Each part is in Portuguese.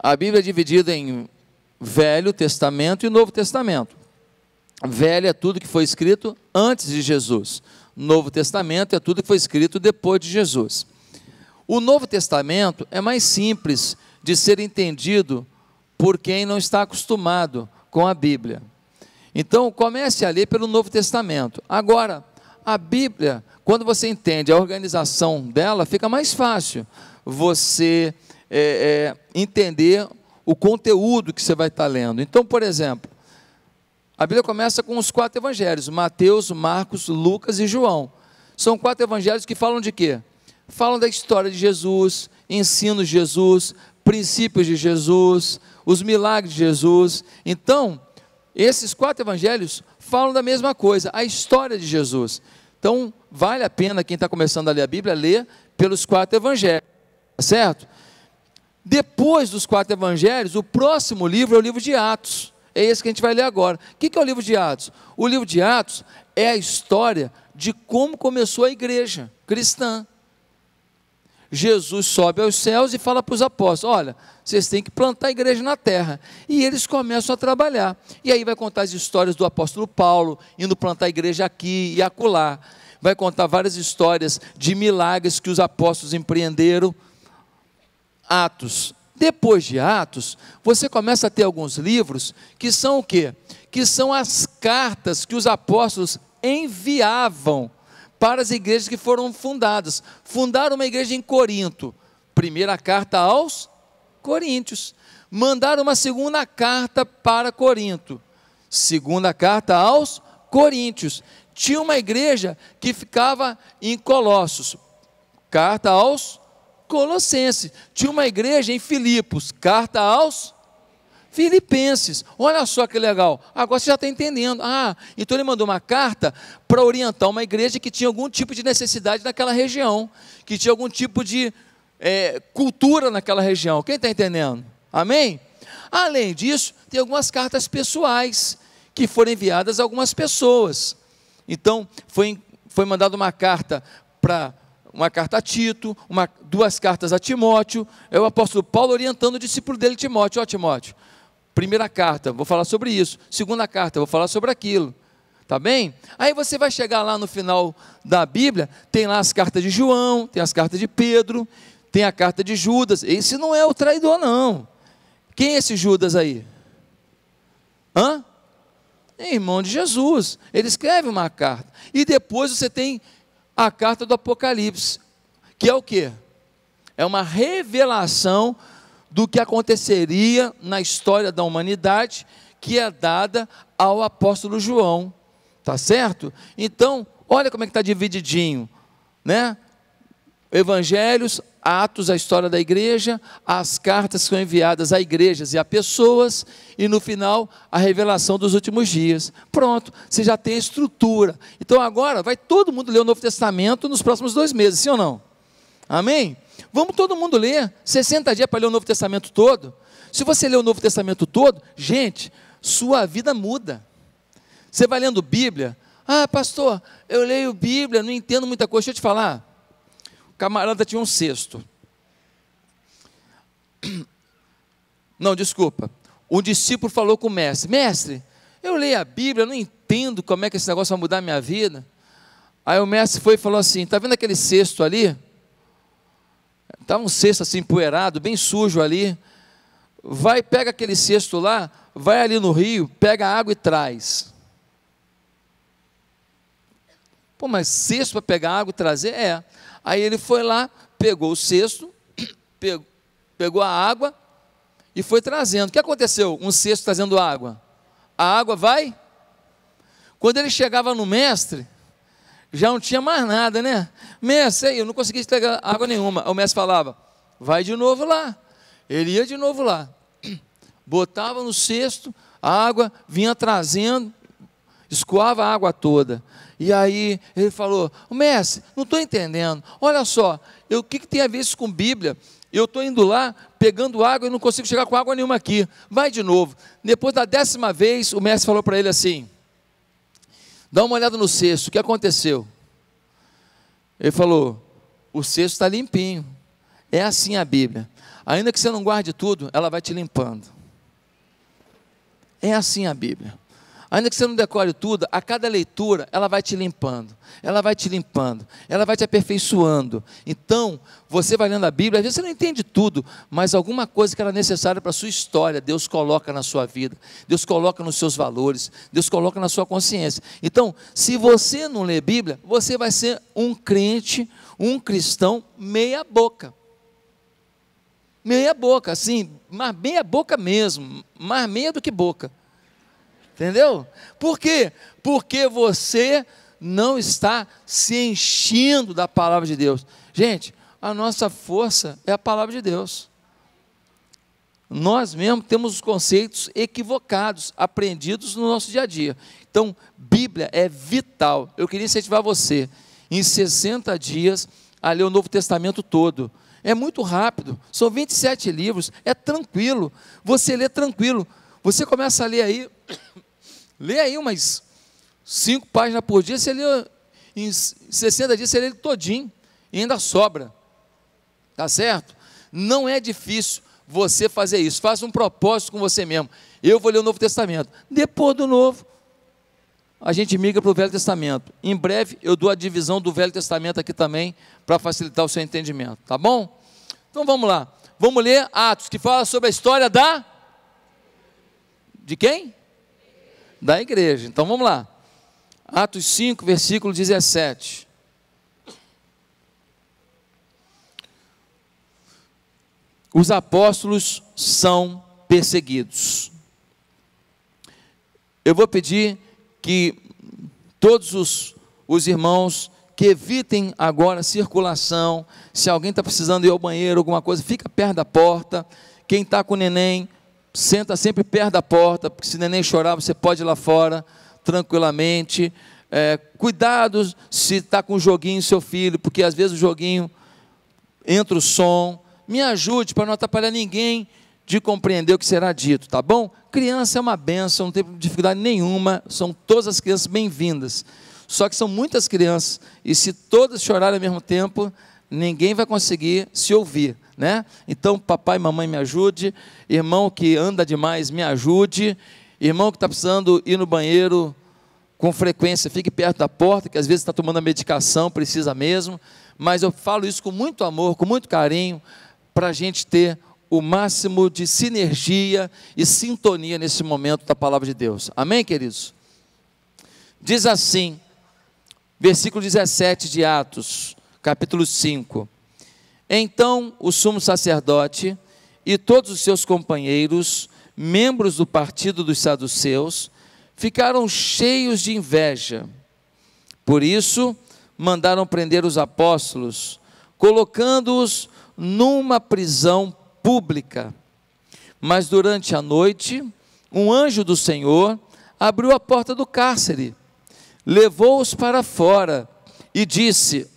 A Bíblia é dividida em Velho Testamento e Novo Testamento. Velho é tudo que foi escrito antes de Jesus. Novo Testamento é tudo que foi escrito depois de Jesus. O Novo Testamento é mais simples de ser entendido por quem não está acostumado com a Bíblia. Então, comece a ler pelo Novo Testamento. Agora, a Bíblia, quando você entende a organização dela, fica mais fácil você é, é, entender o conteúdo que você vai estar lendo. Então, por exemplo, a Bíblia começa com os quatro evangelhos: Mateus, Marcos, Lucas e João. São quatro evangelhos que falam de quê? Falam da história de Jesus, ensinos de Jesus, princípios de Jesus, os milagres de Jesus. Então, esses quatro evangelhos falam da mesma coisa, a história de Jesus. Então, vale a pena quem está começando a ler a Bíblia, ler pelos quatro evangelhos, tá certo? Depois dos quatro evangelhos, o próximo livro é o livro de Atos. É esse que a gente vai ler agora. O que é o livro de Atos? O livro de Atos é a história de como começou a igreja cristã. Jesus sobe aos céus e fala para os apóstolos: Olha, vocês têm que plantar a igreja na terra. E eles começam a trabalhar. E aí vai contar as histórias do apóstolo Paulo, indo plantar a igreja aqui e acolá. Vai contar várias histórias de milagres que os apóstolos empreenderam. Atos. Depois de Atos, você começa a ter alguns livros que são o quê? Que são as cartas que os apóstolos enviavam para as igrejas que foram fundadas. Fundaram uma igreja em Corinto, primeira carta aos Coríntios. Mandaram uma segunda carta para Corinto, segunda carta aos Coríntios. Tinha uma igreja que ficava em Colossos, carta aos Colossenses. Tinha uma igreja em Filipos, carta aos Filipenses, olha só que legal. Agora você já está entendendo. Ah, então ele mandou uma carta para orientar uma igreja que tinha algum tipo de necessidade naquela região, que tinha algum tipo de é, cultura naquela região. Quem está entendendo? Amém? Além disso, tem algumas cartas pessoais que foram enviadas a algumas pessoas. Então, foi, foi mandada uma carta para uma carta a Tito, uma, duas cartas a Timóteo, é o apóstolo Paulo orientando o discípulo dele, Timóteo, ó Timóteo, Primeira carta, vou falar sobre isso. Segunda carta, vou falar sobre aquilo. Tá bem? Aí você vai chegar lá no final da Bíblia, tem lá as cartas de João, tem as cartas de Pedro, tem a carta de Judas. Esse não é o traidor, não. Quem é esse Judas aí? Hã? É irmão de Jesus. Ele escreve uma carta. E depois você tem a carta do Apocalipse, que é o quê? É uma revelação do que aconteceria na história da humanidade, que é dada ao apóstolo João, tá certo? Então, olha como é que está divididinho, né? Evangelhos, Atos, a história da igreja, as cartas que são enviadas a igrejas e a pessoas, e no final, a revelação dos últimos dias. Pronto, você já tem a estrutura. Então agora vai todo mundo ler o Novo Testamento nos próximos dois meses, sim ou não? Amém? Vamos todo mundo ler. 60 dias para ler o Novo Testamento todo. Se você ler o Novo Testamento todo, gente, sua vida muda. Você vai lendo Bíblia. Ah, pastor, eu leio Bíblia, não entendo muita coisa. Deixa eu te falar. Camarada tinha um cesto. Não, desculpa. Um discípulo falou com o mestre: Mestre, eu leio a Bíblia, não entendo como é que esse negócio vai mudar a minha vida. Aí o mestre foi e falou assim: Está vendo aquele cesto ali? Estava tá um cesto assim empoeirado, bem sujo ali. Vai, pega aquele cesto lá, vai ali no rio, pega água e traz. Pô, mas cesto para pegar água e trazer? É. Aí ele foi lá, pegou o cesto, pegou, a água e foi trazendo. O que aconteceu? Um cesto trazendo água. A água vai. Quando ele chegava no mestre, já não tinha mais nada, né? Mestre, eu não consegui pegar água nenhuma. O mestre falava, vai de novo lá. Ele ia de novo lá. Botava no cesto, a água vinha trazendo, escoava a água toda. E aí ele falou: Mestre, não estou entendendo. Olha só, o que, que tem a ver isso com Bíblia? Eu estou indo lá, pegando água e não consigo chegar com água nenhuma aqui. Vai de novo. Depois da décima vez, o mestre falou para ele assim: Dá uma olhada no cesto, o que aconteceu? Ele falou: o cesto está limpinho. É assim a Bíblia. ainda que você não guarde tudo, ela vai te limpando. É assim a Bíblia. Ainda que você não decore tudo, a cada leitura ela vai te limpando, ela vai te limpando, ela vai te aperfeiçoando. Então, você vai lendo a Bíblia, às vezes você não entende tudo, mas alguma coisa que era necessária para a sua história, Deus coloca na sua vida, Deus coloca nos seus valores, Deus coloca na sua consciência. Então, se você não lê Bíblia, você vai ser um crente, um cristão meia-boca. Meia-boca, assim, mas meia-boca mesmo, mais meia do que boca. Entendeu? Por quê? Porque você não está se enchendo da palavra de Deus. Gente, a nossa força é a palavra de Deus. Nós mesmos temos os conceitos equivocados, aprendidos no nosso dia a dia. Então, Bíblia é vital. Eu queria incentivar você, em 60 dias, a ler o Novo Testamento todo. É muito rápido, são 27 livros, é tranquilo. Você lê tranquilo. Você começa a ler aí, Lê aí umas cinco páginas por dia, você lê em 60 dias, você lê ele todinho e ainda sobra. Tá certo? Não é difícil você fazer isso. Faça um propósito com você mesmo. Eu vou ler o Novo Testamento. Depois do Novo, a gente migra para o Velho Testamento. Em breve eu dou a divisão do Velho Testamento aqui também, para facilitar o seu entendimento. Tá bom? Então vamos lá. Vamos ler Atos, que fala sobre a história da. De quem? Da igreja. Então vamos lá. Atos 5, versículo 17. Os apóstolos são perseguidos. Eu vou pedir que todos os, os irmãos que evitem agora a circulação. Se alguém está precisando ir ao banheiro, alguma coisa, fica perto da porta. Quem está com o neném, senta sempre perto da porta, porque se o neném chorar, você pode ir lá fora, tranquilamente. É, cuidado se está com o joguinho seu filho, porque às vezes o joguinho entra o som. Me ajude para não atrapalhar ninguém de compreender o que será dito, tá bom? Criança é uma benção, não tem dificuldade nenhuma, são todas as crianças bem-vindas. Só que são muitas crianças, e se todas chorarem ao mesmo tempo, ninguém vai conseguir se ouvir né? Então, papai e mamãe me ajude, irmão que anda demais me ajude, irmão que está precisando ir no banheiro com frequência, fique perto da porta, que às vezes está tomando a medicação, precisa mesmo, mas eu falo isso com muito amor, com muito carinho, para a gente ter o máximo de sinergia e sintonia nesse momento da palavra de Deus. Amém, queridos? Diz assim, versículo 17 de Atos, capítulo 5. Então o sumo sacerdote e todos os seus companheiros, membros do partido dos saduceus, ficaram cheios de inveja. Por isso, mandaram prender os apóstolos, colocando-os numa prisão pública. Mas durante a noite, um anjo do Senhor abriu a porta do cárcere, levou-os para fora e disse: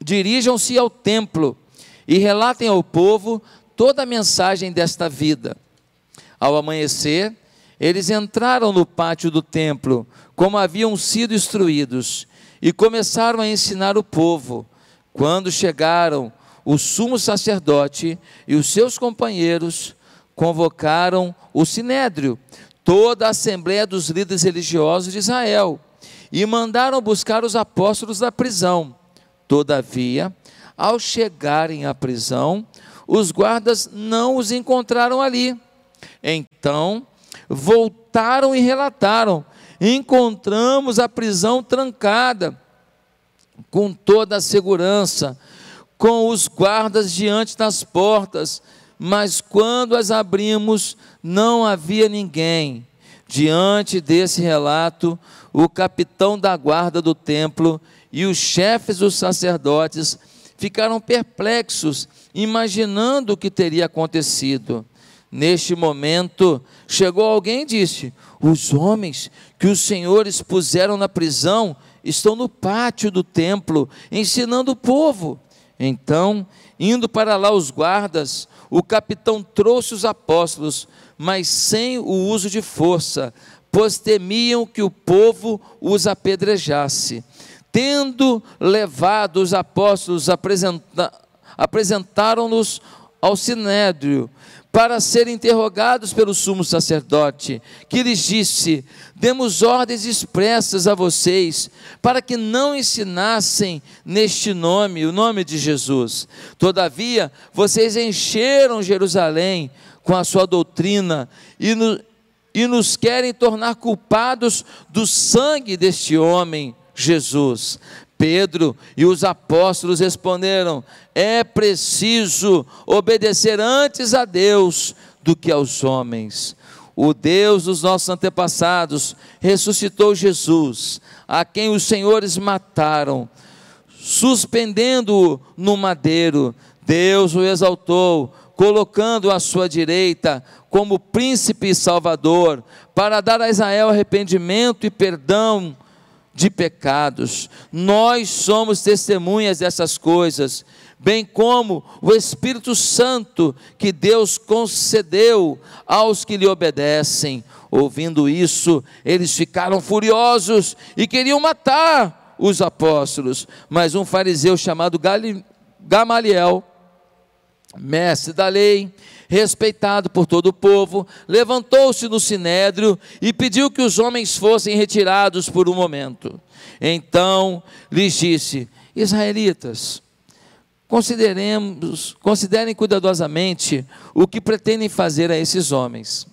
dirijam-se ao templo e relatem ao povo toda a mensagem desta vida. Ao amanhecer, eles entraram no pátio do templo, como haviam sido instruídos, e começaram a ensinar o povo. Quando chegaram, o sumo sacerdote e os seus companheiros convocaram o sinédrio, toda a assembleia dos líderes religiosos de Israel, e mandaram buscar os apóstolos da prisão. Todavia, ao chegarem à prisão, os guardas não os encontraram ali. Então, voltaram e relataram: encontramos a prisão trancada, com toda a segurança, com os guardas diante das portas, mas quando as abrimos, não havia ninguém. Diante desse relato, o capitão da guarda do templo e os chefes dos sacerdotes ficaram perplexos, imaginando o que teria acontecido. Neste momento, chegou alguém e disse: Os homens que os senhores puseram na prisão estão no pátio do templo, ensinando o povo. Então, indo para lá os guardas, o capitão trouxe os apóstolos, mas sem o uso de força, pois temiam que o povo os apedrejasse tendo levado os apóstolos, apresenta, apresentaram-nos ao sinédrio para serem interrogados pelo sumo sacerdote, que lhes disse: Demos ordens expressas a vocês, para que não ensinassem neste nome, o nome de Jesus. Todavia, vocês encheram Jerusalém com a sua doutrina e, no, e nos querem tornar culpados do sangue deste homem, Jesus. Pedro e os apóstolos responderam: é preciso obedecer antes a Deus do que aos homens. O Deus dos nossos antepassados ressuscitou Jesus, a quem os senhores mataram, suspendendo-o no madeiro. Deus o exaltou, colocando à sua direita como príncipe e salvador, para dar a Israel arrependimento e perdão de pecados. Nós somos testemunhas dessas coisas, bem como o Espírito Santo que Deus concedeu aos que lhe obedecem. Ouvindo isso, eles ficaram furiosos e queriam matar os apóstolos. Mas um fariseu chamado Gamaliel, mestre da lei, respeitado por todo o povo, levantou-se no sinédrio e pediu que os homens fossem retirados por um momento. Então lhes disse: Israelitas, consideremos, considerem cuidadosamente o que pretendem fazer a esses homens.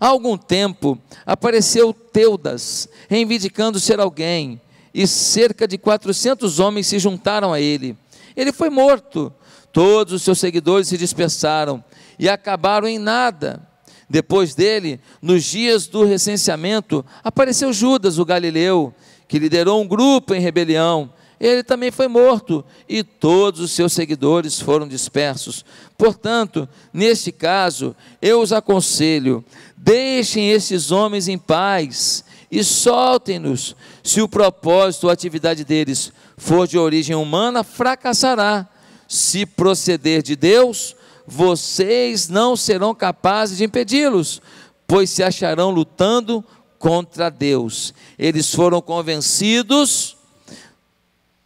Há algum tempo apareceu Teudas, reivindicando ser alguém, e cerca de 400 homens se juntaram a ele. Ele foi morto. Todos os seus seguidores se dispersaram e acabaram em nada. Depois dele, nos dias do recenseamento, apareceu Judas, o galileu, que liderou um grupo em rebelião. Ele também foi morto e todos os seus seguidores foram dispersos. Portanto, neste caso, eu os aconselho: deixem esses homens em paz e soltem-nos. Se o propósito ou atividade deles for de origem humana, fracassará. Se proceder de Deus, vocês não serão capazes de impedi-los, pois se acharão lutando contra Deus. Eles foram convencidos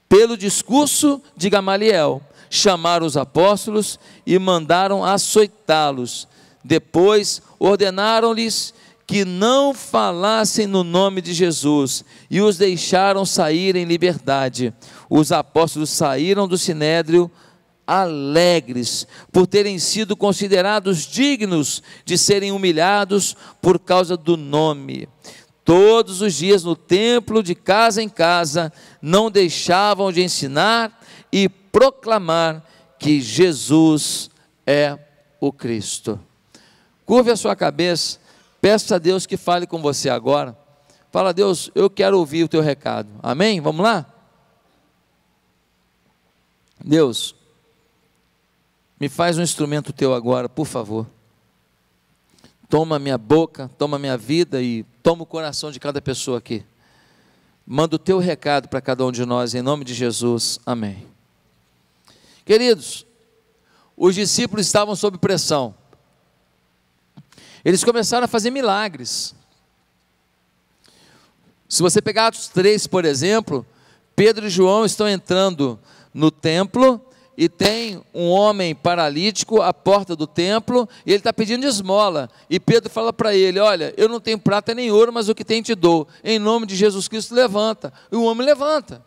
pelo discurso de Gamaliel, chamaram os apóstolos e mandaram açoitá-los. Depois ordenaram-lhes que não falassem no nome de Jesus e os deixaram sair em liberdade. Os apóstolos saíram do sinédrio alegres por terem sido considerados dignos de serem humilhados por causa do nome. Todos os dias no templo, de casa em casa, não deixavam de ensinar e proclamar que Jesus é o Cristo. Curve a sua cabeça, peça a Deus que fale com você agora. Fala, Deus, eu quero ouvir o teu recado. Amém? Vamos lá? Deus, me faz um instrumento teu agora, por favor. Toma minha boca, toma minha vida e toma o coração de cada pessoa aqui. Manda o teu recado para cada um de nós, em nome de Jesus. Amém. Queridos, os discípulos estavam sob pressão. Eles começaram a fazer milagres. Se você pegar Atos 3, por exemplo, Pedro e João estão entrando no templo e tem um homem paralítico à porta do templo e ele está pedindo esmola. E Pedro fala para ele: Olha, eu não tenho prata nem ouro, mas o que tem te dou. Em nome de Jesus Cristo, levanta. E o homem levanta.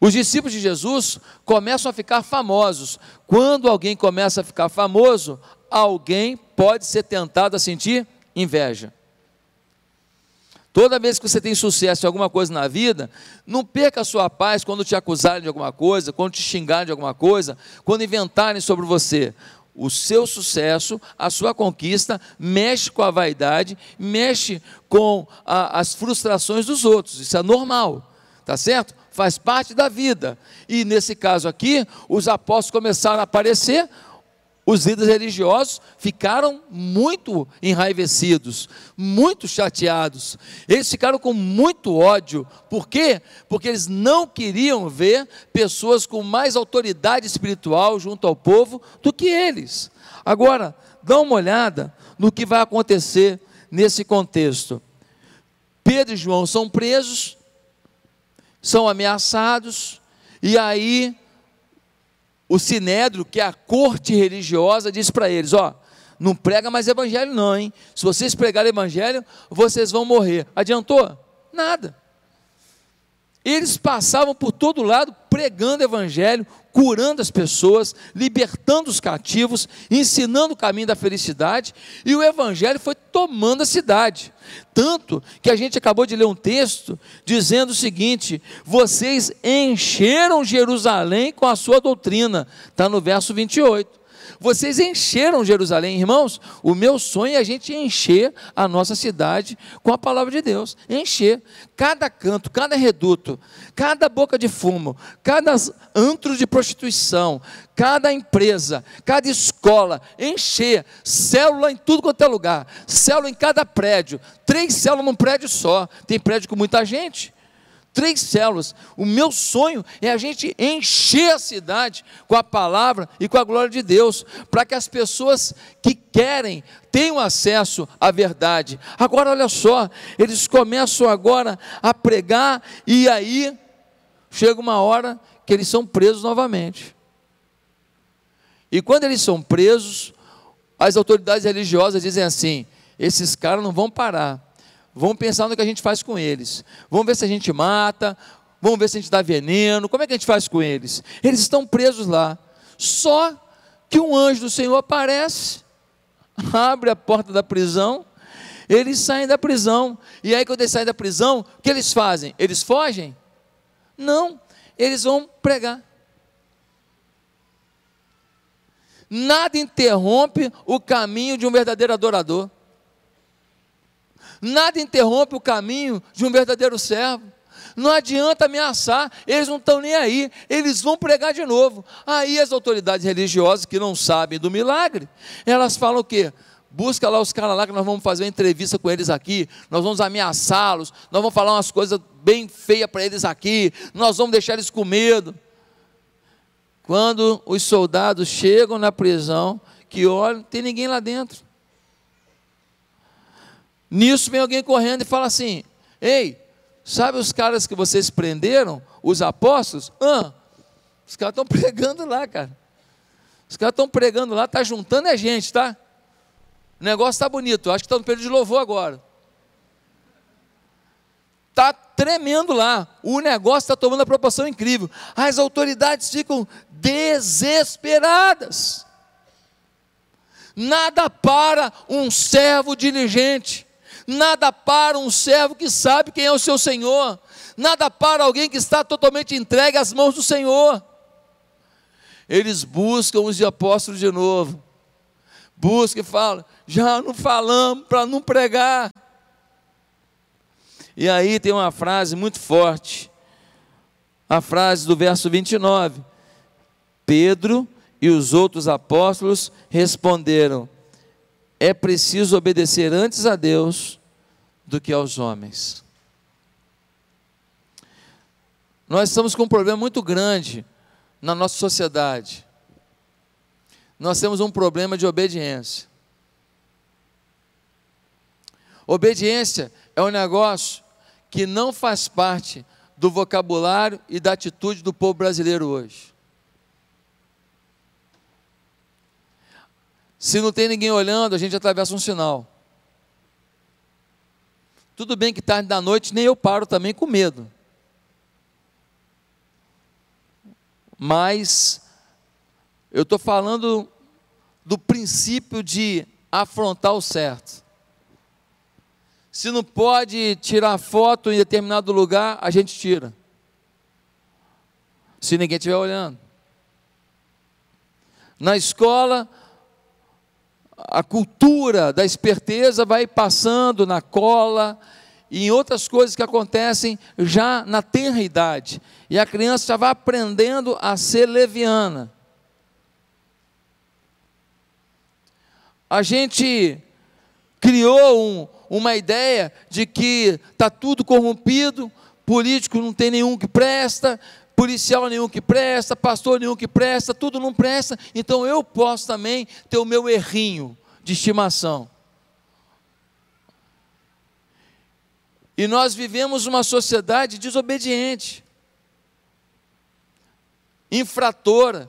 Os discípulos de Jesus começam a ficar famosos. Quando alguém começa a ficar famoso, alguém pode ser tentado a sentir inveja. Toda vez que você tem sucesso em alguma coisa na vida, não perca a sua paz quando te acusarem de alguma coisa, quando te xingarem de alguma coisa, quando inventarem sobre você. O seu sucesso, a sua conquista, mexe com a vaidade, mexe com a, as frustrações dos outros. Isso é normal, tá certo? Faz parte da vida. E nesse caso aqui, os apóstolos começaram a aparecer, os líderes religiosos ficaram muito enraivecidos, muito chateados. Eles ficaram com muito ódio. Por quê? Porque eles não queriam ver pessoas com mais autoridade espiritual junto ao povo do que eles. Agora, dá uma olhada no que vai acontecer nesse contexto. Pedro e João são presos, são ameaçados, e aí o sinédrio, que é a corte religiosa, disse para eles: ó, não prega mais evangelho, não, hein? Se vocês pregarem evangelho, vocês vão morrer. Adiantou? Nada. Eles passavam por todo lado pregando evangelho, curando as pessoas, libertando os cativos, ensinando o caminho da felicidade, e o evangelho foi tomando a cidade. Tanto que a gente acabou de ler um texto dizendo o seguinte: vocês encheram Jerusalém com a sua doutrina, está no verso 28. Vocês encheram Jerusalém, irmãos. O meu sonho é a gente encher a nossa cidade com a palavra de Deus. Encher. Cada canto, cada reduto, cada boca de fumo, cada antro de prostituição, cada empresa, cada escola, encher, célula em tudo quanto é lugar, célula em cada prédio, três células num prédio só, tem prédio com muita gente três células. O meu sonho é a gente encher a cidade com a palavra e com a glória de Deus, para que as pessoas que querem tenham acesso à verdade. Agora, olha só, eles começam agora a pregar, e aí chega uma hora que eles são presos novamente. E quando eles são presos, as autoridades religiosas dizem assim: esses caras não vão parar Vamos pensar no que a gente faz com eles. Vamos ver se a gente mata, vamos ver se a gente dá veneno. Como é que a gente faz com eles? Eles estão presos lá. Só que um anjo do Senhor aparece, abre a porta da prisão, eles saem da prisão. E aí, quando eles saem da prisão, o que eles fazem? Eles fogem? Não, eles vão pregar. Nada interrompe o caminho de um verdadeiro adorador. Nada interrompe o caminho de um verdadeiro servo. Não adianta ameaçar, eles não estão nem aí, eles vão pregar de novo. Aí as autoridades religiosas que não sabem do milagre, elas falam o quê? Busca lá os caras lá que nós vamos fazer uma entrevista com eles aqui, nós vamos ameaçá-los, nós vamos falar umas coisas bem feias para eles aqui, nós vamos deixar eles com medo. Quando os soldados chegam na prisão, que olham, tem ninguém lá dentro. Nisso vem alguém correndo e fala assim: Ei, sabe os caras que vocês prenderam, os apóstolos? Ah, os caras estão pregando lá, cara. Os caras estão pregando lá, está juntando a gente, tá? O negócio está bonito, acho que está no período de louvor agora. Está tremendo lá, o negócio está tomando uma proporção incrível. As autoridades ficam desesperadas. Nada para um servo diligente nada para um servo que sabe quem é o seu Senhor, nada para alguém que está totalmente entregue às mãos do Senhor. Eles buscam os apóstolos de novo, buscam e falam: já não falamos para não pregar. E aí tem uma frase muito forte, a frase do verso 29. Pedro e os outros apóstolos responderam: é preciso obedecer antes a Deus do que aos homens. Nós estamos com um problema muito grande na nossa sociedade. Nós temos um problema de obediência. Obediência é um negócio que não faz parte do vocabulário e da atitude do povo brasileiro hoje. Se não tem ninguém olhando, a gente atravessa um sinal. Tudo bem que tarde da noite nem eu paro também com medo. Mas eu estou falando do princípio de afrontar o certo. Se não pode tirar foto em determinado lugar, a gente tira. Se ninguém estiver olhando. Na escola, a cultura da esperteza vai passando na cola e em outras coisas que acontecem já na tenra idade. E a criança já vai aprendendo a ser leviana. A gente criou um, uma ideia de que está tudo corrompido, político não tem nenhum que presta, policial nenhum que presta, pastor nenhum que presta, tudo não presta, então eu posso também ter o meu errinho de estimação. E nós vivemos uma sociedade desobediente, infratora,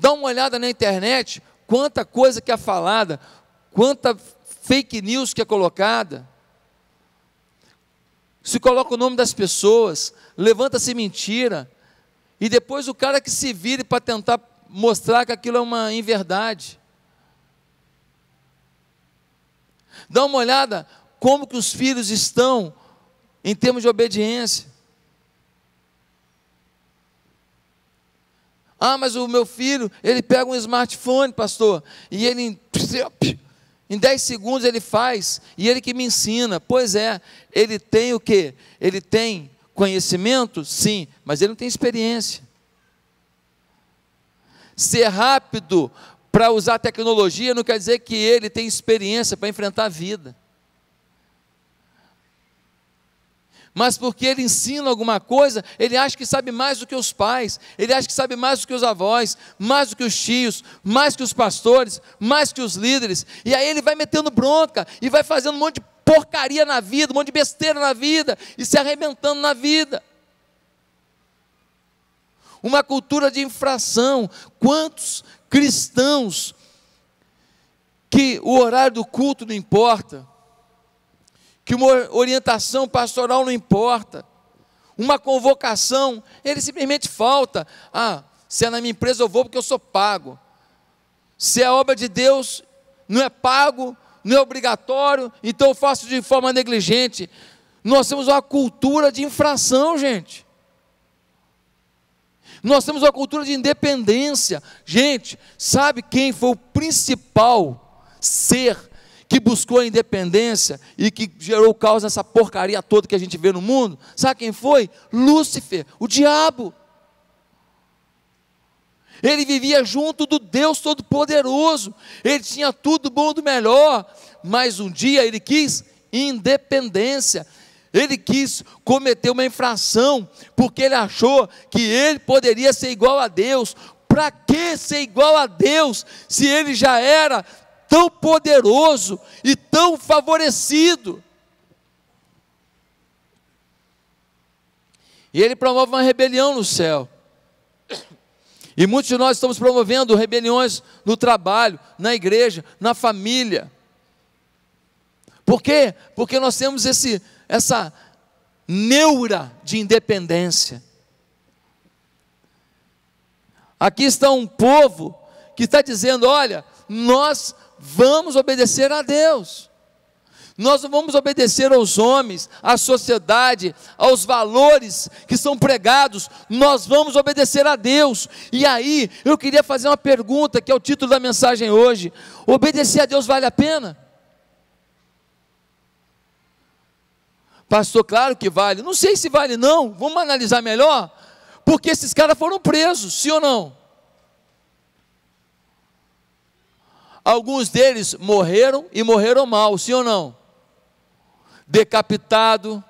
Dá uma olhada na internet, quanta coisa que é falada, quanta fake news que é colocada. Se coloca o nome das pessoas, levanta-se mentira, e depois o cara que se vire para tentar mostrar que aquilo é uma inverdade. Dá uma olhada como que os filhos estão em termos de obediência. Ah, mas o meu filho, ele pega um smartphone, pastor, e ele em 10 segundos ele faz, e ele que me ensina. Pois é, ele tem o quê? Ele tem conhecimento? Sim, mas ele não tem experiência. Ser rápido para usar tecnologia não quer dizer que ele tem experiência para enfrentar a vida. Mas porque ele ensina alguma coisa, ele acha que sabe mais do que os pais, ele acha que sabe mais do que os avós, mais do que os tios, mais que os pastores, mais que os líderes, e aí ele vai metendo bronca e vai fazendo um monte de porcaria na vida, um monte de besteira na vida e se arrebentando na vida. Uma cultura de infração. Quantos cristãos que o horário do culto não importa? Que uma orientação pastoral não importa, uma convocação, ele simplesmente falta. Ah, se é na minha empresa eu vou porque eu sou pago. Se é obra de Deus, não é pago, não é obrigatório, então eu faço de forma negligente. Nós temos uma cultura de infração, gente. Nós temos uma cultura de independência. Gente, sabe quem foi o principal ser que buscou a independência e que gerou caos nessa porcaria toda que a gente vê no mundo, sabe quem foi? Lúcifer, o diabo. Ele vivia junto do Deus Todo-Poderoso, ele tinha tudo bom do melhor, mas um dia ele quis independência, ele quis cometer uma infração, porque ele achou que ele poderia ser igual a Deus. Para que ser igual a Deus, se ele já era tão poderoso e tão favorecido. E ele promove uma rebelião no céu. E muitos de nós estamos promovendo rebeliões no trabalho, na igreja, na família. Por quê? Porque nós temos esse, essa neura de independência. Aqui está um povo que está dizendo: olha, nós vamos obedecer a Deus. Nós não vamos obedecer aos homens, à sociedade, aos valores que são pregados, nós vamos obedecer a Deus. E aí, eu queria fazer uma pergunta, que é o título da mensagem hoje: obedecer a Deus vale a pena? Pastor, claro que vale. Não sei se vale, não. Vamos analisar melhor. Porque esses caras foram presos, sim ou não? Alguns deles morreram e morreram mal, sim ou não? Decapitado,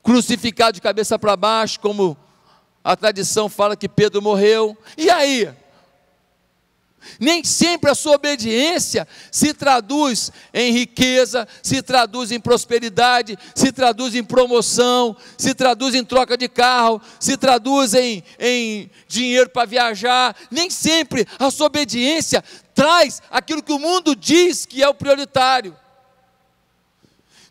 crucificado de cabeça para baixo, como a tradição fala que Pedro morreu. E aí? Nem sempre a sua obediência se traduz em riqueza, se traduz em prosperidade, se traduz em promoção, se traduz em troca de carro, se traduz em, em dinheiro para viajar. Nem sempre a sua obediência traz aquilo que o mundo diz que é o prioritário.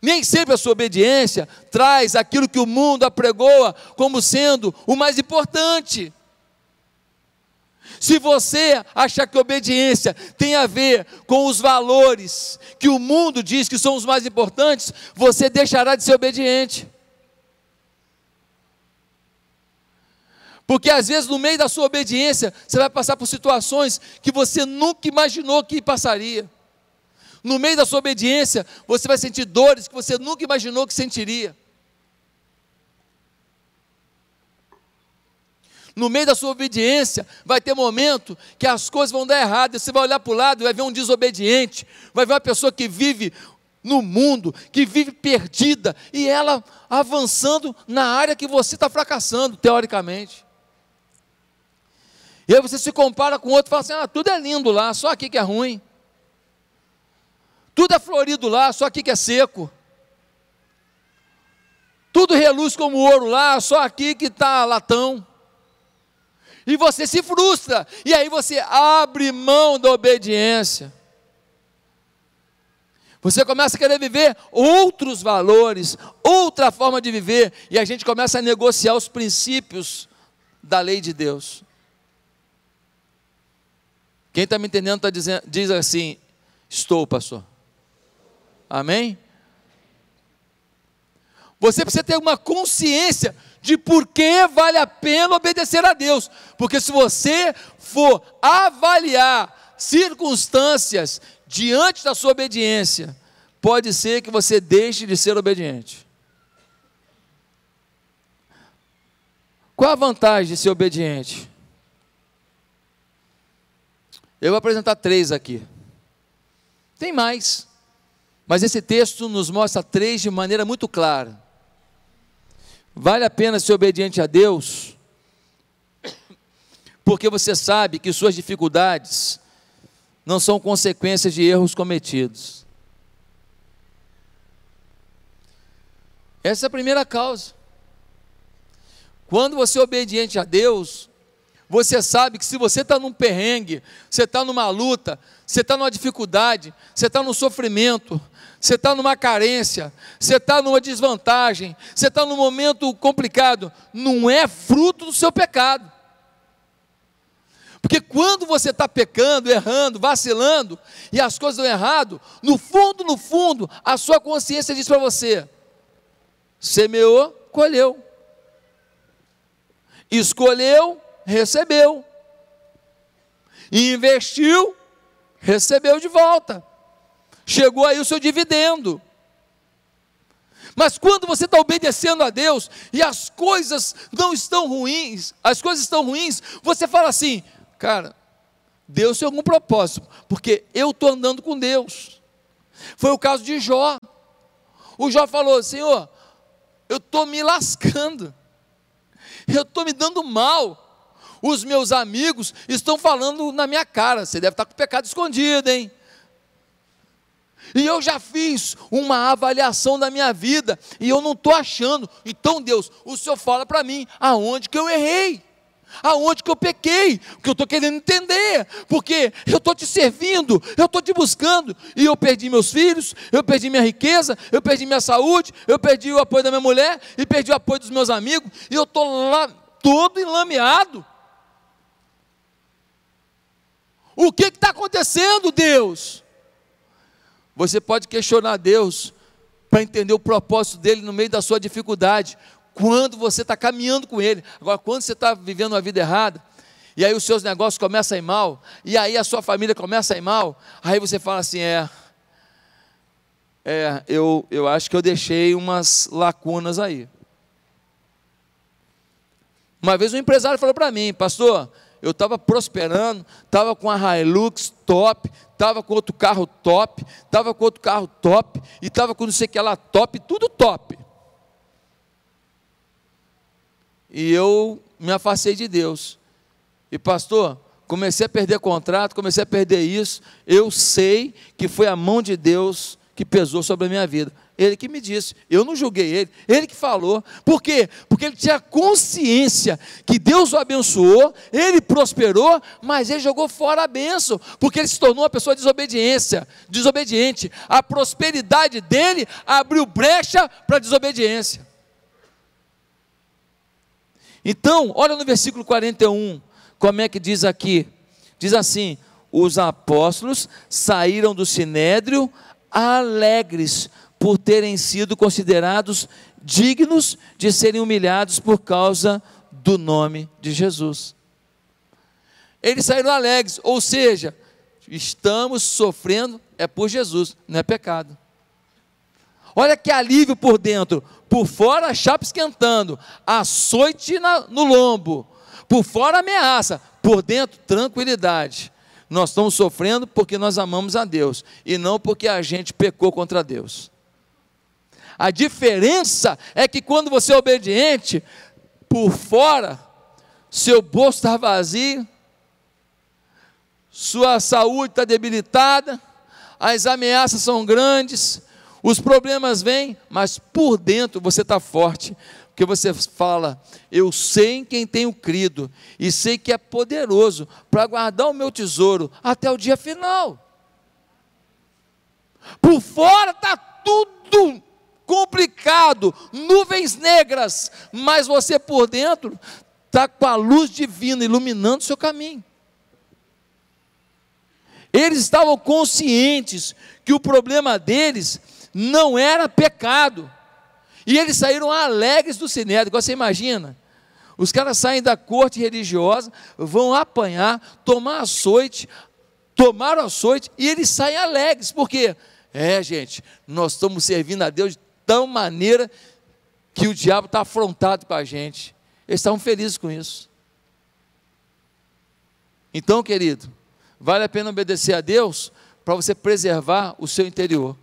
Nem sempre a sua obediência traz aquilo que o mundo apregoa como sendo o mais importante. Se você achar que obediência tem a ver com os valores que o mundo diz que são os mais importantes, você deixará de ser obediente. Porque às vezes no meio da sua obediência, você vai passar por situações que você nunca imaginou que passaria. No meio da sua obediência, você vai sentir dores que você nunca imaginou que sentiria. No meio da sua obediência, vai ter momento que as coisas vão dar errado. Você vai olhar para o lado e vai ver um desobediente, vai ver uma pessoa que vive no mundo, que vive perdida, e ela avançando na área que você está fracassando, teoricamente. E aí você se compara com outro e fala assim: ah, tudo é lindo lá, só aqui que é ruim. Tudo é florido lá, só aqui que é seco. Tudo reluz como ouro lá, só aqui que está latão. E você se frustra, e aí você abre mão da obediência. Você começa a querer viver outros valores, outra forma de viver, e a gente começa a negociar os princípios da lei de Deus. Quem está me entendendo tá dizendo, diz assim: Estou, pastor. Amém? Você precisa ter uma consciência de por que vale a pena obedecer a Deus. Porque se você for avaliar circunstâncias diante da sua obediência, pode ser que você deixe de ser obediente. Qual a vantagem de ser obediente? Eu vou apresentar três aqui. Tem mais, mas esse texto nos mostra três de maneira muito clara. Vale a pena ser obediente a Deus, porque você sabe que suas dificuldades não são consequências de erros cometidos. Essa é a primeira causa. Quando você é obediente a Deus, você sabe que se você está num perrengue, você está numa luta, você está numa dificuldade, você está num sofrimento, você está numa carência, você está numa desvantagem, você está num momento complicado, não é fruto do seu pecado. Porque quando você está pecando, errando, vacilando, e as coisas dão errado, no fundo, no fundo, a sua consciência diz para você: semeou, colheu. Escolheu, recebeu. Investiu, recebeu de volta. Chegou aí o seu dividendo. Mas quando você está obedecendo a Deus e as coisas não estão ruins, as coisas estão ruins, você fala assim, cara, Deus tem algum propósito, porque eu estou andando com Deus. Foi o caso de Jó. O Jó falou: Senhor, eu estou me lascando, eu estou me dando mal. Os meus amigos estão falando na minha cara, você deve estar com o pecado escondido, hein? E eu já fiz uma avaliação da minha vida e eu não estou achando. Então, Deus, o Senhor fala para mim aonde que eu errei aonde que eu pequei, que eu estou querendo entender, porque eu estou te servindo, eu estou te buscando, e eu perdi meus filhos, eu perdi minha riqueza, eu perdi minha saúde, eu perdi o apoio da minha mulher, e perdi o apoio dos meus amigos, e eu estou lá todo enlameado. O que está acontecendo, Deus? Você pode questionar Deus para entender o propósito dele no meio da sua dificuldade quando você está caminhando com Ele. Agora, quando você está vivendo uma vida errada, e aí os seus negócios começam a ir mal, e aí a sua família começa a ir mal, aí você fala assim: é, é eu, eu acho que eu deixei umas lacunas aí. Uma vez um empresário falou para mim, pastor, eu estava prosperando, estava com a Hilux top, estava com outro carro top, estava com outro carro top, e estava com não sei o que lá top, tudo top. e eu me afastei de Deus. E pastor, comecei a perder contrato, comecei a perder isso. Eu sei que foi a mão de Deus que pesou sobre a minha vida. Ele que me disse, eu não julguei ele, ele que falou. Por quê? Porque ele tinha consciência que Deus o abençoou, ele prosperou, mas ele jogou fora a bênção, porque ele se tornou uma pessoa desobediência, desobediente. A prosperidade dele abriu brecha para a desobediência. Então, olha no versículo 41, como é que diz aqui? Diz assim: os apóstolos saíram do sinédrio alegres por terem sido considerados dignos de serem humilhados por causa do nome de Jesus. Eles saíram alegres, ou seja, estamos sofrendo é por Jesus, não é pecado. Olha que alívio por dentro. Por fora, a chapa esquentando, açoite na, no lombo. Por fora, ameaça. Por dentro, tranquilidade. Nós estamos sofrendo porque nós amamos a Deus e não porque a gente pecou contra Deus. A diferença é que quando você é obediente, por fora, seu bolso está vazio, sua saúde está debilitada, as ameaças são grandes, os problemas vêm, mas por dentro você está forte, Porque você fala, eu sei em quem tenho crido, e sei que é poderoso para guardar o meu tesouro até o dia final. Por fora está tudo complicado, nuvens negras, mas você por dentro está com a luz divina iluminando o seu caminho. Eles estavam conscientes que o problema deles não era pecado. E eles saíram alegres do sinédrio. Você imagina? Os caras saem da corte religiosa, vão apanhar, tomar açoite, tomaram açoite e eles saem alegres. Por quê? É, gente, nós estamos servindo a Deus de tal maneira que o diabo está afrontado com a gente. Eles estavam felizes com isso. Então, querido, vale a pena obedecer a Deus para você preservar o seu interior.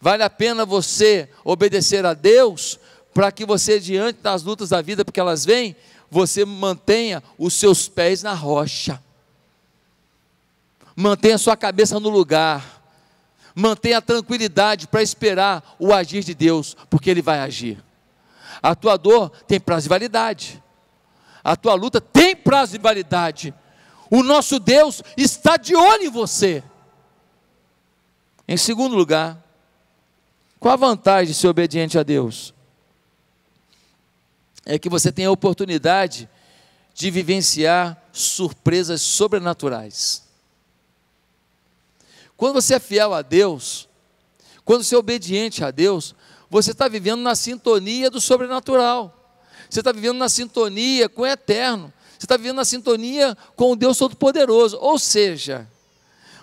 Vale a pena você obedecer a Deus para que você, diante das lutas da vida, porque elas vêm, você mantenha os seus pés na rocha, mantenha sua cabeça no lugar, mantenha a tranquilidade para esperar o agir de Deus, porque Ele vai agir. A tua dor tem prazo de validade, a tua luta tem prazo de validade. O nosso Deus está de olho em você. Em segundo lugar, qual a vantagem de ser obediente a Deus? É que você tem a oportunidade de vivenciar surpresas sobrenaturais. Quando você é fiel a Deus, quando você é obediente a Deus, você está vivendo na sintonia do sobrenatural. Você está vivendo na sintonia com o eterno. Você está vivendo na sintonia com o Deus Todo-Poderoso. Ou seja,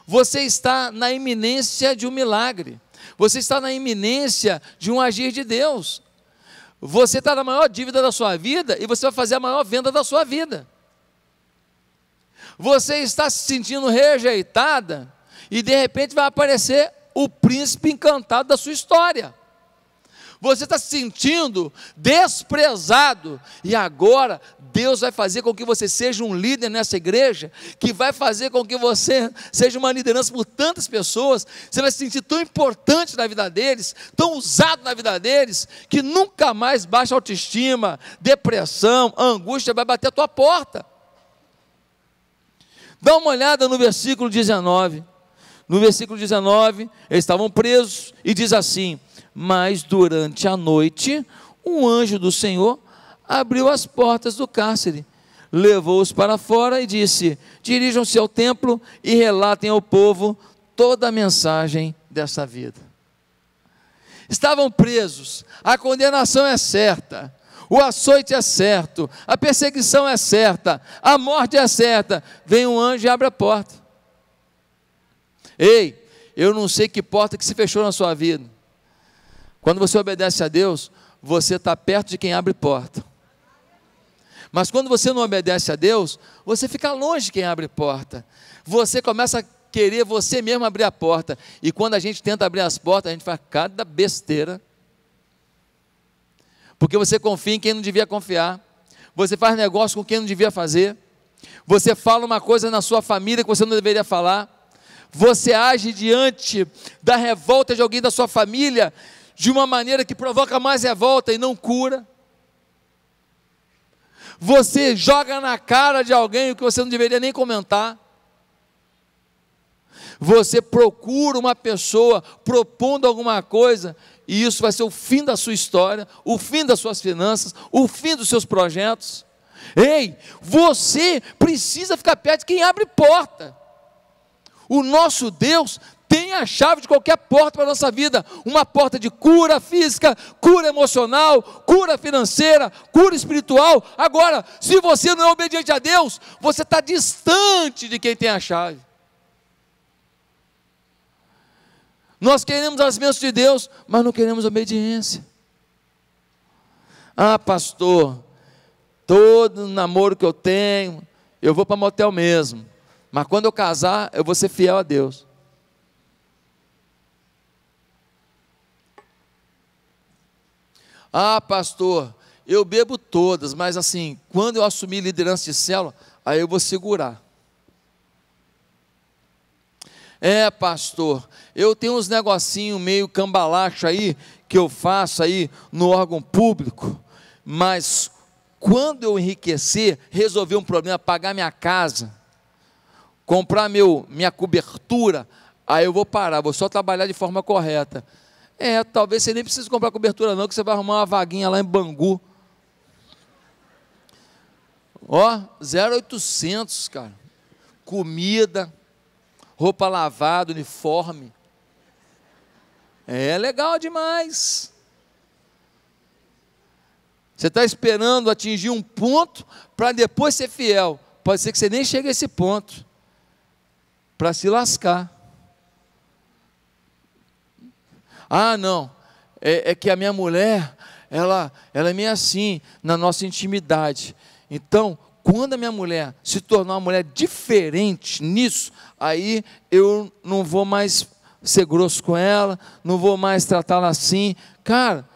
você está na iminência de um milagre. Você está na iminência de um agir de Deus. Você está na maior dívida da sua vida e você vai fazer a maior venda da sua vida. Você está se sentindo rejeitada e de repente vai aparecer o príncipe encantado da sua história. Você está se sentindo desprezado e agora Deus vai fazer com que você seja um líder nessa igreja, que vai fazer com que você seja uma liderança por tantas pessoas, você vai se sentir tão importante na vida deles, tão usado na vida deles, que nunca mais baixa autoestima, depressão, angústia vai bater a tua porta. Dá uma olhada no versículo 19. No versículo 19, eles estavam presos e diz assim: Mas durante a noite, um anjo do Senhor abriu as portas do cárcere, levou-os para fora e disse: Dirijam-se ao templo e relatem ao povo toda a mensagem dessa vida. Estavam presos, a condenação é certa, o açoite é certo, a perseguição é certa, a morte é certa. Vem um anjo e abre a porta. Ei, eu não sei que porta que se fechou na sua vida. Quando você obedece a Deus, você está perto de quem abre porta. Mas quando você não obedece a Deus, você fica longe de quem abre porta. Você começa a querer você mesmo abrir a porta. E quando a gente tenta abrir as portas, a gente faz cada besteira. Porque você confia em quem não devia confiar. Você faz negócio com quem não devia fazer. Você fala uma coisa na sua família que você não deveria falar. Você age diante da revolta de alguém da sua família de uma maneira que provoca mais revolta e não cura. Você joga na cara de alguém o que você não deveria nem comentar. Você procura uma pessoa propondo alguma coisa, e isso vai ser o fim da sua história, o fim das suas finanças, o fim dos seus projetos. Ei, você precisa ficar perto de quem abre porta. O nosso Deus tem a chave de qualquer porta para a nossa vida uma porta de cura física, cura emocional, cura financeira, cura espiritual. Agora, se você não é obediente a Deus, você está distante de quem tem a chave. Nós queremos as bênçãos de Deus, mas não queremos obediência. Ah, pastor, todo namoro que eu tenho, eu vou para motel mesmo. Mas quando eu casar, eu vou ser fiel a Deus. Ah, pastor, eu bebo todas, mas assim, quando eu assumir liderança de célula, aí eu vou segurar. É, pastor, eu tenho uns negocinho meio cambalacho aí que eu faço aí no órgão público, mas quando eu enriquecer, resolver um problema, pagar minha casa, comprar meu, minha cobertura, aí eu vou parar, vou só trabalhar de forma correta. É, talvez você nem precise comprar cobertura não, que você vai arrumar uma vaguinha lá em Bangu. Ó, 0,800, cara. Comida, roupa lavada, uniforme. É legal demais. Você está esperando atingir um ponto para depois ser fiel. Pode ser que você nem chegue a esse ponto para se lascar. Ah, não, é, é, que a minha mulher, ela, ela é meio assim na nossa intimidade. Então, quando a minha mulher se tornar uma mulher diferente nisso, aí eu não vou mais ser grosso com ela, não vou mais tratá-la assim. Cara,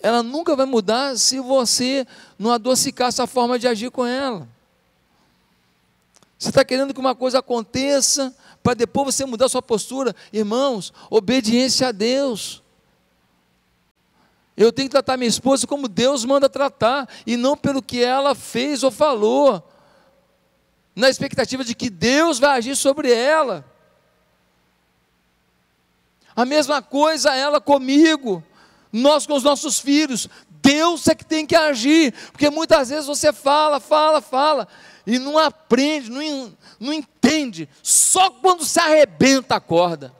ela nunca vai mudar se você não adocicar essa forma de agir com ela. Você está querendo que uma coisa aconteça para depois você mudar sua postura. Irmãos, obediência a Deus. Eu tenho que tratar minha esposa como Deus manda tratar, e não pelo que ela fez ou falou, na expectativa de que Deus vai agir sobre ela. A mesma coisa ela comigo, nós com os nossos filhos. Deus é que tem que agir, porque muitas vezes você fala, fala, fala, e não aprende, não, não entende, só quando se arrebenta a corda.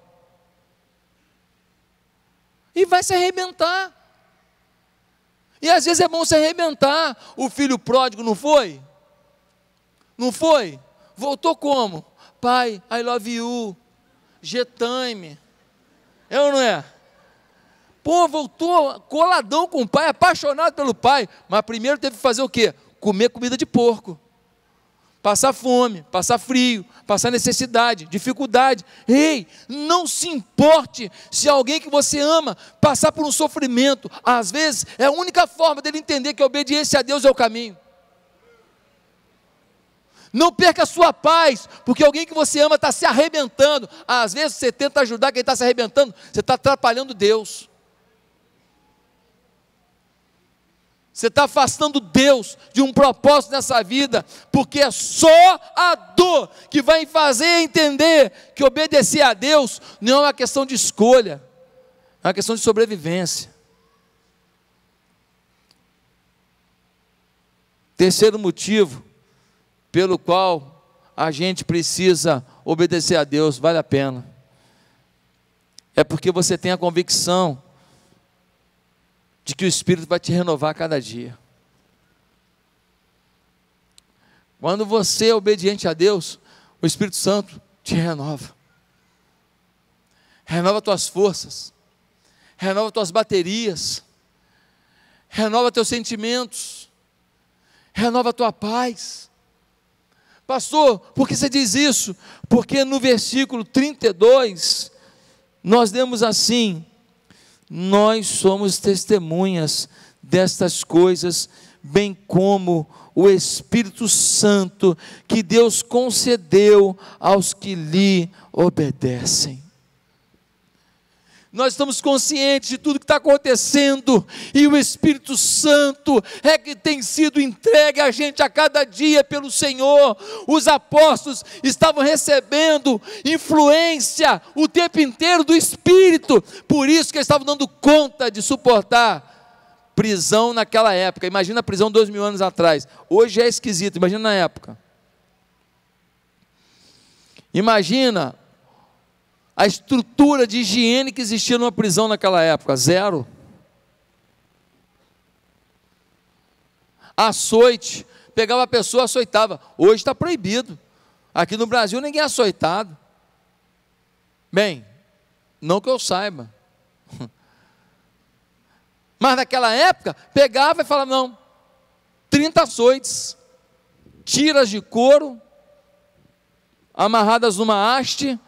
E vai se arrebentar. E às vezes é bom se arrebentar. O filho pródigo não foi? Não foi? Voltou como? Pai, I love you. G-time. É ou não é? Pô, voltou coladão com o pai, apaixonado pelo pai. Mas primeiro teve que fazer o quê? Comer comida de porco passar fome, passar frio, passar necessidade, dificuldade. Ei, não se importe se alguém que você ama passar por um sofrimento. Às vezes é a única forma dele entender que a obediência a Deus é o caminho. Não perca a sua paz, porque alguém que você ama está se arrebentando. Às vezes você tenta ajudar quem está se arrebentando, você está atrapalhando Deus. Você está afastando Deus de um propósito nessa vida, porque é só a dor que vai fazer entender que obedecer a Deus não é uma questão de escolha, é uma questão de sobrevivência. Terceiro motivo pelo qual a gente precisa obedecer a Deus, vale a pena, é porque você tem a convicção de que o Espírito vai te renovar a cada dia. Quando você é obediente a Deus, o Espírito Santo te renova. Renova tuas forças, renova tuas baterias, renova teus sentimentos, renova tua paz. Pastor, por que você diz isso? Porque no versículo 32, nós lemos assim: nós somos testemunhas destas coisas, bem como o Espírito Santo que Deus concedeu aos que lhe obedecem. Nós estamos conscientes de tudo que está acontecendo, e o Espírito Santo é que tem sido entregue a gente a cada dia pelo Senhor. Os apóstolos estavam recebendo influência o tempo inteiro do Espírito, por isso que eles estavam dando conta de suportar prisão naquela época. Imagina a prisão dois mil anos atrás. Hoje é esquisito, imagina na época. Imagina a estrutura de higiene que existia numa prisão naquela época? Zero. Açoite, pegava a pessoa, açoitava. Hoje está proibido. Aqui no Brasil ninguém é açoitado. Bem, não que eu saiba. Mas naquela época, pegava e falava: não, 30 açoites, tiras de couro, amarradas numa haste,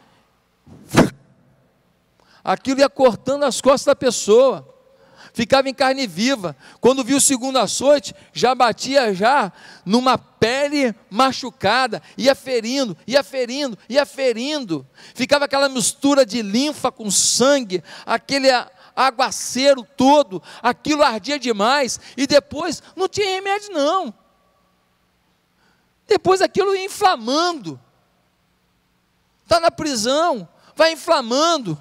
aquilo ia cortando as costas da pessoa. ficava em carne viva. Quando viu o segundo açoite, já batia já numa pele machucada, ia ferindo, ia ferindo, ia ferindo. Ficava aquela mistura de linfa com sangue, aquele aguaceiro todo, aquilo ardia demais, e depois não tinha remédio não. Depois aquilo ia inflamando. Está na prisão, vai inflamando,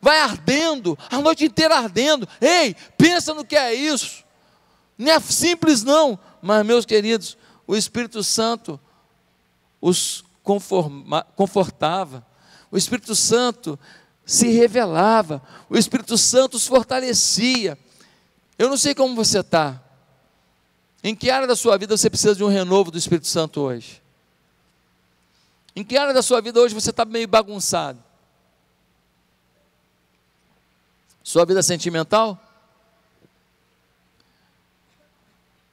vai ardendo, a noite inteira ardendo. Ei, pensa no que é isso. Não é simples, não. Mas, meus queridos, o Espírito Santo os conforma, confortava. O Espírito Santo se revelava. O Espírito Santo os fortalecia. Eu não sei como você está. Em que área da sua vida você precisa de um renovo do Espírito Santo hoje? Em que área da sua vida hoje você está meio bagunçado? Sua vida sentimental?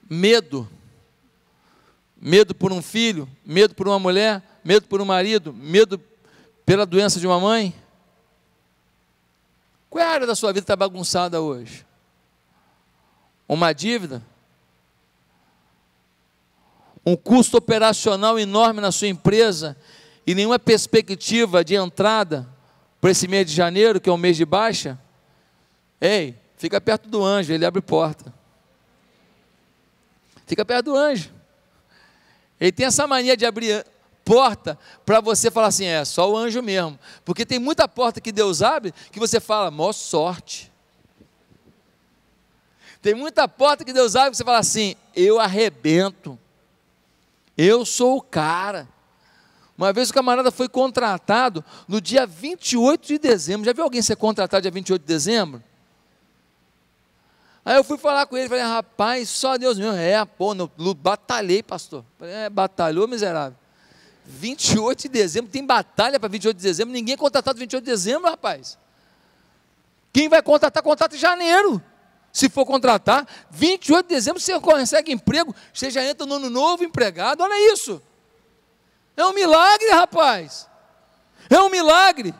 Medo. Medo por um filho, medo por uma mulher, medo por um marido, medo pela doença de uma mãe? Qual é a área da sua vida que está bagunçada hoje? Uma dívida? Um custo operacional enorme na sua empresa e nenhuma perspectiva de entrada para esse mês de janeiro, que é um mês de baixa? Ei, fica perto do anjo, ele abre porta. Fica perto do anjo. Ele tem essa mania de abrir porta para você falar assim: é só o anjo mesmo. Porque tem muita porta que Deus abre que você fala, mó sorte. Tem muita porta que Deus abre que você fala assim: eu arrebento. Eu sou o cara. Uma vez o camarada foi contratado no dia 28 de dezembro. Já viu alguém ser contratado dia 28 de dezembro? Aí eu fui falar com ele, falei, rapaz, só Deus mesmo. É, pô, no, batalhei, pastor. Falei, é, batalhou, miserável. 28 de dezembro, tem batalha para 28 de dezembro, ninguém é contratado 28 de dezembro, rapaz. Quem vai contratar, contrata em janeiro. Se for contratar, 28 de dezembro você consegue emprego, você já entra no ano novo empregado, olha isso. É um milagre, rapaz. É um milagre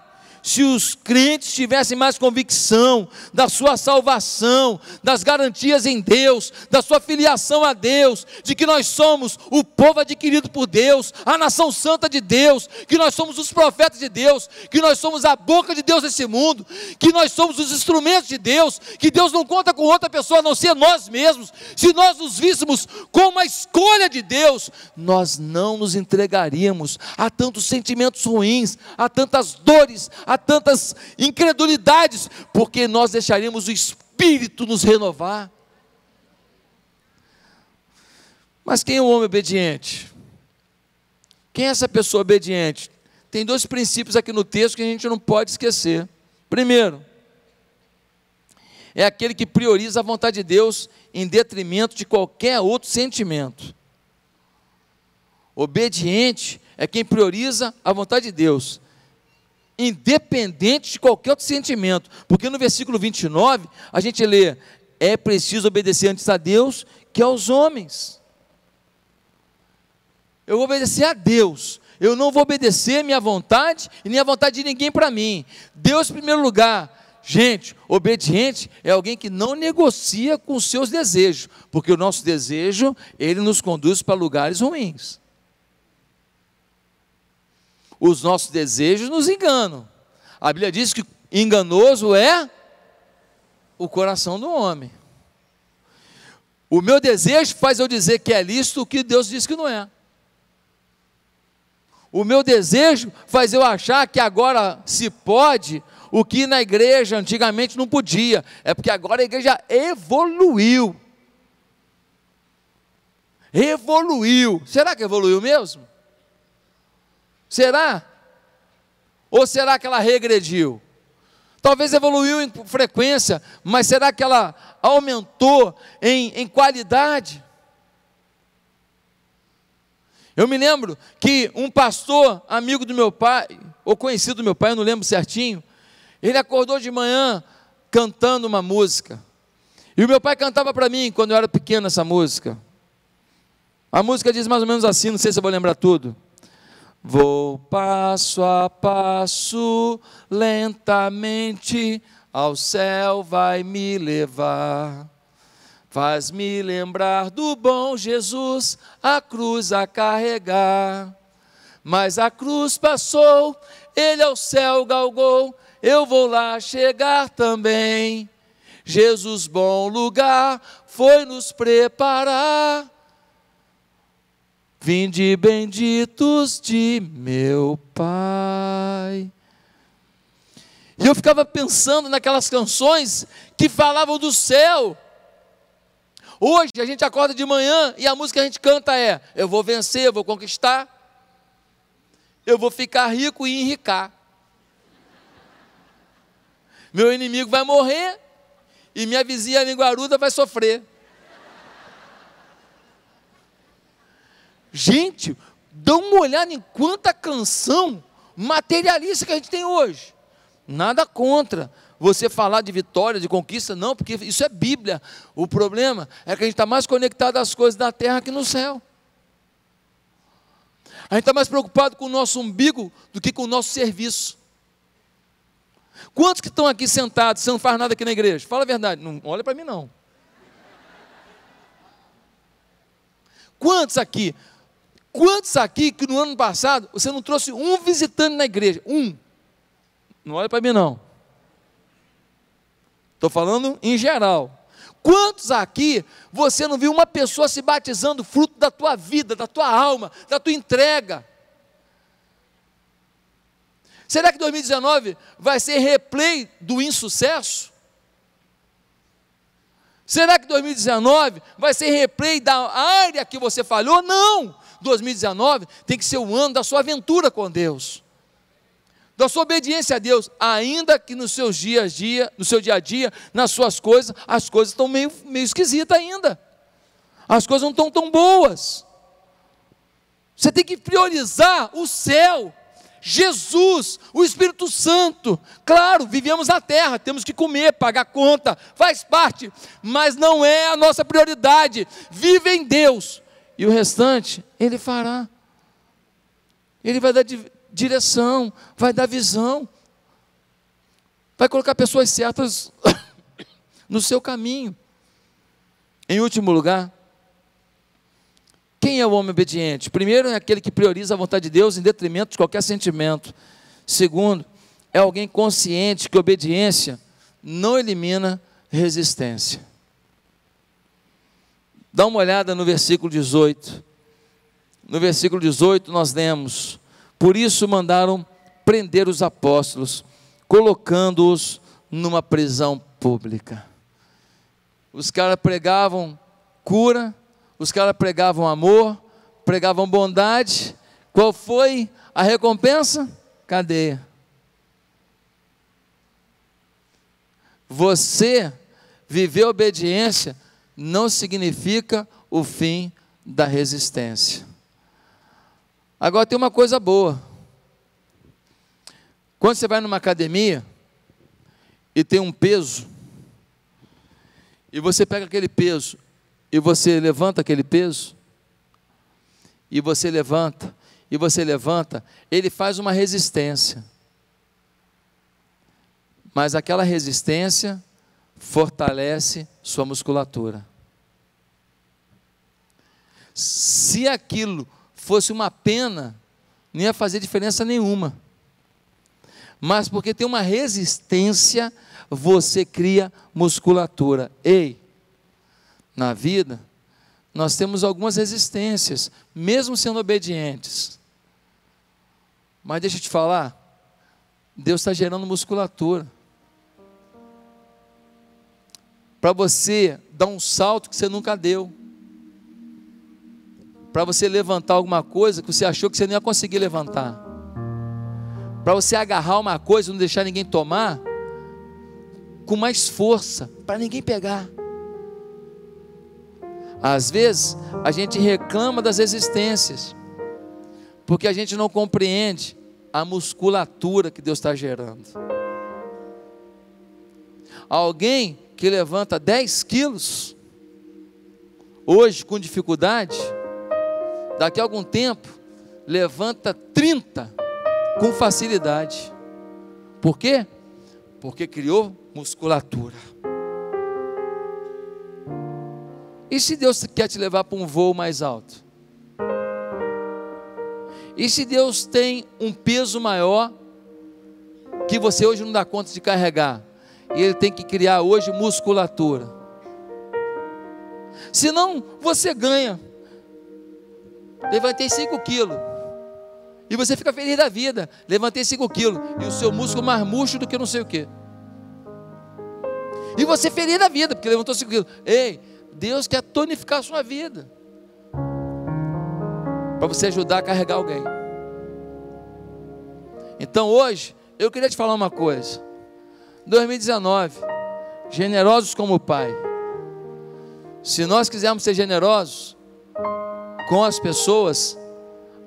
se os crentes tivessem mais convicção da sua salvação, das garantias em Deus, da sua filiação a Deus, de que nós somos o povo adquirido por Deus, a nação santa de Deus, que nós somos os profetas de Deus, que nós somos a boca de Deus nesse mundo, que nós somos os instrumentos de Deus, que Deus não conta com outra pessoa a não ser nós mesmos. Se nós nos víssemos como a escolha de Deus, nós não nos entregaríamos a tantos sentimentos ruins, a tantas dores, a a tantas incredulidades, porque nós deixaríamos o Espírito nos renovar. Mas quem é o homem obediente? Quem é essa pessoa obediente? Tem dois princípios aqui no texto que a gente não pode esquecer. Primeiro, é aquele que prioriza a vontade de Deus em detrimento de qualquer outro sentimento. Obediente é quem prioriza a vontade de Deus independente de qualquer outro sentimento. Porque no versículo 29, a gente lê: é preciso obedecer antes a Deus que aos homens. Eu vou obedecer a Deus. Eu não vou obedecer minha vontade e nem a vontade de ninguém para mim. Deus em primeiro lugar. Gente, obediente é alguém que não negocia com seus desejos, porque o nosso desejo, ele nos conduz para lugares ruins os nossos desejos nos enganam. A Bíblia diz que enganoso é o coração do homem. O meu desejo faz eu dizer que é lícito o que Deus diz que não é. O meu desejo faz eu achar que agora se pode o que na igreja antigamente não podia. É porque agora a igreja evoluiu. Evoluiu. Será que evoluiu mesmo? Será? Ou será que ela regrediu? Talvez evoluiu em frequência, mas será que ela aumentou em, em qualidade? Eu me lembro que um pastor, amigo do meu pai, ou conhecido do meu pai, eu não lembro certinho, ele acordou de manhã cantando uma música. E o meu pai cantava para mim quando eu era pequeno essa música. A música diz mais ou menos assim, não sei se eu vou lembrar tudo. Vou passo a passo, lentamente, ao céu vai me levar. Faz-me lembrar do bom Jesus, a cruz a carregar. Mas a cruz passou, ele ao céu galgou, eu vou lá chegar também. Jesus, bom lugar, foi nos preparar. Vinde benditos de meu Pai. E eu ficava pensando naquelas canções que falavam do céu. Hoje a gente acorda de manhã e a música que a gente canta é: Eu vou vencer, eu vou conquistar, eu vou ficar rico e enricar. Meu inimigo vai morrer e minha vizinha linguaruda vai sofrer. Gente, dá uma olhada em quanta canção materialista que a gente tem hoje. Nada contra você falar de vitória, de conquista, não, porque isso é Bíblia. O problema é que a gente está mais conectado às coisas da terra que no céu. A gente está mais preocupado com o nosso umbigo do que com o nosso serviço. Quantos que estão aqui sentados, você não faz nada aqui na igreja? Fala a verdade, não olha para mim não. Quantos aqui Quantos aqui que no ano passado você não trouxe um visitante na igreja? Um. Não olha para mim, não. Estou falando em geral. Quantos aqui você não viu uma pessoa se batizando fruto da tua vida, da tua alma, da tua entrega? Será que 2019 vai ser replay do insucesso? Será que 2019 vai ser replay da área que você falhou? Não! 2019 tem que ser o ano da sua aventura com Deus, da sua obediência a Deus, ainda que nos seus dias a dia, no seu dia a dia, nas suas coisas, as coisas estão meio, meio esquisitas ainda. As coisas não estão tão boas. Você tem que priorizar o céu. Jesus, o Espírito Santo. Claro, vivemos na terra, temos que comer, pagar conta, faz parte, mas não é a nossa prioridade. Vive em Deus, e o restante, Ele fará. Ele vai dar direção, vai dar visão, vai colocar pessoas certas no seu caminho. Em último lugar, quem é o homem obediente? Primeiro, é aquele que prioriza a vontade de Deus em detrimento de qualquer sentimento. Segundo, é alguém consciente que obediência não elimina resistência. Dá uma olhada no versículo 18. No versículo 18 nós lemos: Por isso mandaram prender os apóstolos, colocando-os numa prisão pública. Os caras pregavam cura, os caras pregavam amor, pregavam bondade. Qual foi a recompensa? Cadeia. Você viver obediência não significa o fim da resistência. Agora tem uma coisa boa. Quando você vai numa academia e tem um peso, e você pega aquele peso e você levanta aquele peso, e você levanta, e você levanta, ele faz uma resistência. Mas aquela resistência fortalece sua musculatura. Se aquilo fosse uma pena, não ia fazer diferença nenhuma. Mas porque tem uma resistência, você cria musculatura. Ei, na vida, nós temos algumas resistências, mesmo sendo obedientes. Mas deixa eu te falar, Deus está gerando musculatura. para você dar um salto que você nunca deu, para você levantar alguma coisa que você achou que você não ia conseguir levantar, para você agarrar uma coisa e não deixar ninguém tomar, com mais força, para ninguém pegar. Às vezes, a gente reclama das resistências, porque a gente não compreende a musculatura que Deus está gerando. Alguém que levanta 10 quilos, hoje com dificuldade, daqui a algum tempo, levanta 30 com facilidade. Por quê? Porque criou musculatura. E se Deus quer te levar para um voo mais alto? E se Deus tem um peso maior que você hoje não dá conta de carregar? E Ele tem que criar hoje musculatura. Senão você ganha. Levantei 5 quilos. E você fica feliz da vida. Levantei 5 quilos. E o seu músculo mais murcho do que não sei o que. E você feliz da vida, porque levantou 5 quilos. Ei, Deus quer tonificar a sua vida. Para você ajudar a carregar alguém. Então hoje, eu queria te falar uma coisa. 2019, generosos como o Pai. Se nós quisermos ser generosos com as pessoas,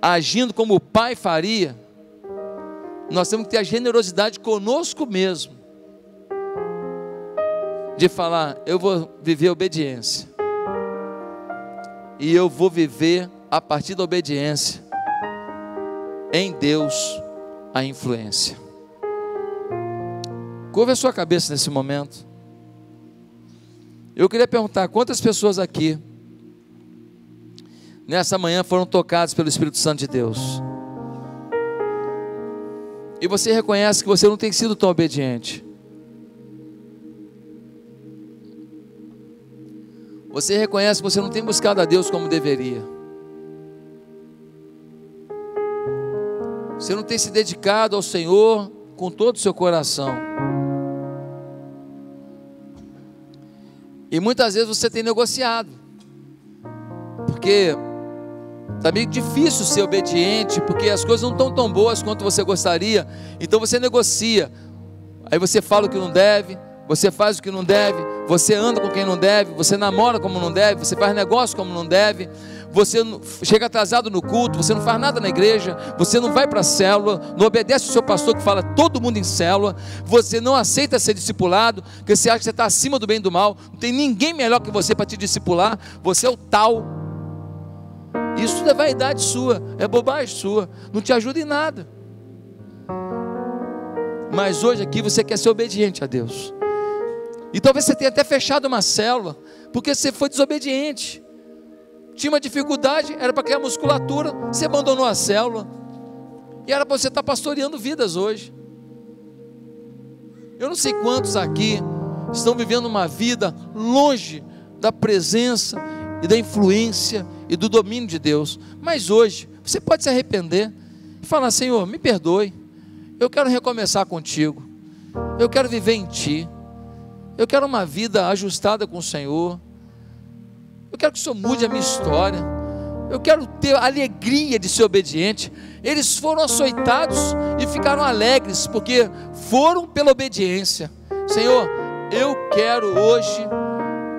agindo como o Pai faria, nós temos que ter a generosidade conosco mesmo de falar: eu vou viver obediência. E eu vou viver a partir da obediência em Deus a influência. Curva a sua cabeça nesse momento. Eu queria perguntar quantas pessoas aqui nessa manhã foram tocadas pelo Espírito Santo de Deus. E você reconhece que você não tem sido tão obediente. Você reconhece que você não tem buscado a Deus como deveria. Você não tem se dedicado ao Senhor com todo o seu coração. E muitas vezes você tem negociado. Porque está meio difícil ser obediente, porque as coisas não estão tão boas quanto você gostaria. Então você negocia. Aí você fala o que não deve, você faz o que não deve, você anda com quem não deve, você namora como não deve, você faz negócio como não deve, você chega atrasado no culto, você não faz nada na igreja, você não vai para a célula, não obedece o seu pastor que fala todo mundo em célula, você não aceita ser discipulado, porque você acha que você está acima do bem e do mal, não tem ninguém melhor que você para te discipular, você é o tal. Isso é vaidade sua, é bobagem sua, não te ajuda em nada. Mas hoje aqui você quer ser obediente a Deus. E talvez você tenha até fechado uma célula, porque você foi desobediente. Tinha uma dificuldade, era para criar musculatura, você abandonou a célula. E era para você estar pastoreando vidas hoje. Eu não sei quantos aqui estão vivendo uma vida longe da presença e da influência e do domínio de Deus. Mas hoje, você pode se arrepender e falar: Senhor, me perdoe. Eu quero recomeçar contigo. Eu quero viver em Ti. Eu quero uma vida ajustada com o Senhor. Eu quero que o Senhor mude a minha história. Eu quero ter a alegria de ser obediente. Eles foram açoitados e ficaram alegres, porque foram pela obediência. Senhor, eu quero hoje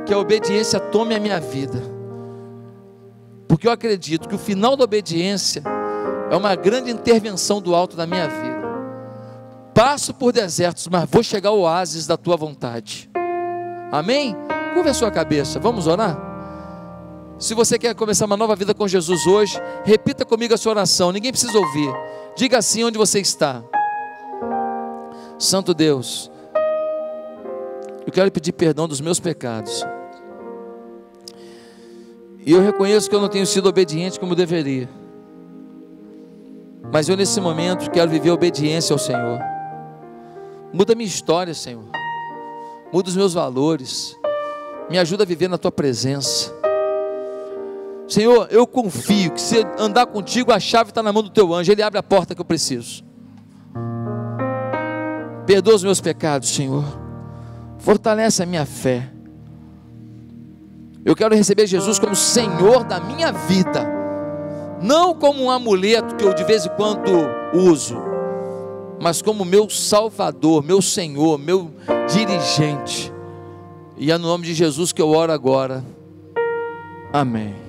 que a obediência tome a minha vida. Porque eu acredito que o final da obediência é uma grande intervenção do alto na minha vida. Passo por desertos, mas vou chegar ao oásis da tua vontade. Amém? Curva a sua cabeça, vamos orar? Se você quer começar uma nova vida com Jesus hoje, repita comigo a sua oração, ninguém precisa ouvir. Diga assim onde você está. Santo Deus, eu quero pedir perdão dos meus pecados. E eu reconheço que eu não tenho sido obediente como deveria. Mas eu nesse momento quero viver obediência ao Senhor. Muda minha história, Senhor muda os meus valores, me ajuda a viver na tua presença. Senhor, eu confio que se andar contigo, a chave está na mão do teu anjo, ele abre a porta que eu preciso. Perdoa os meus pecados, Senhor. Fortalece a minha fé. Eu quero receber Jesus como Senhor da minha vida, não como um amuleto que eu de vez em quando uso, mas como meu Salvador, meu Senhor, meu dirigente. E é no nome de Jesus que eu oro agora. Amém.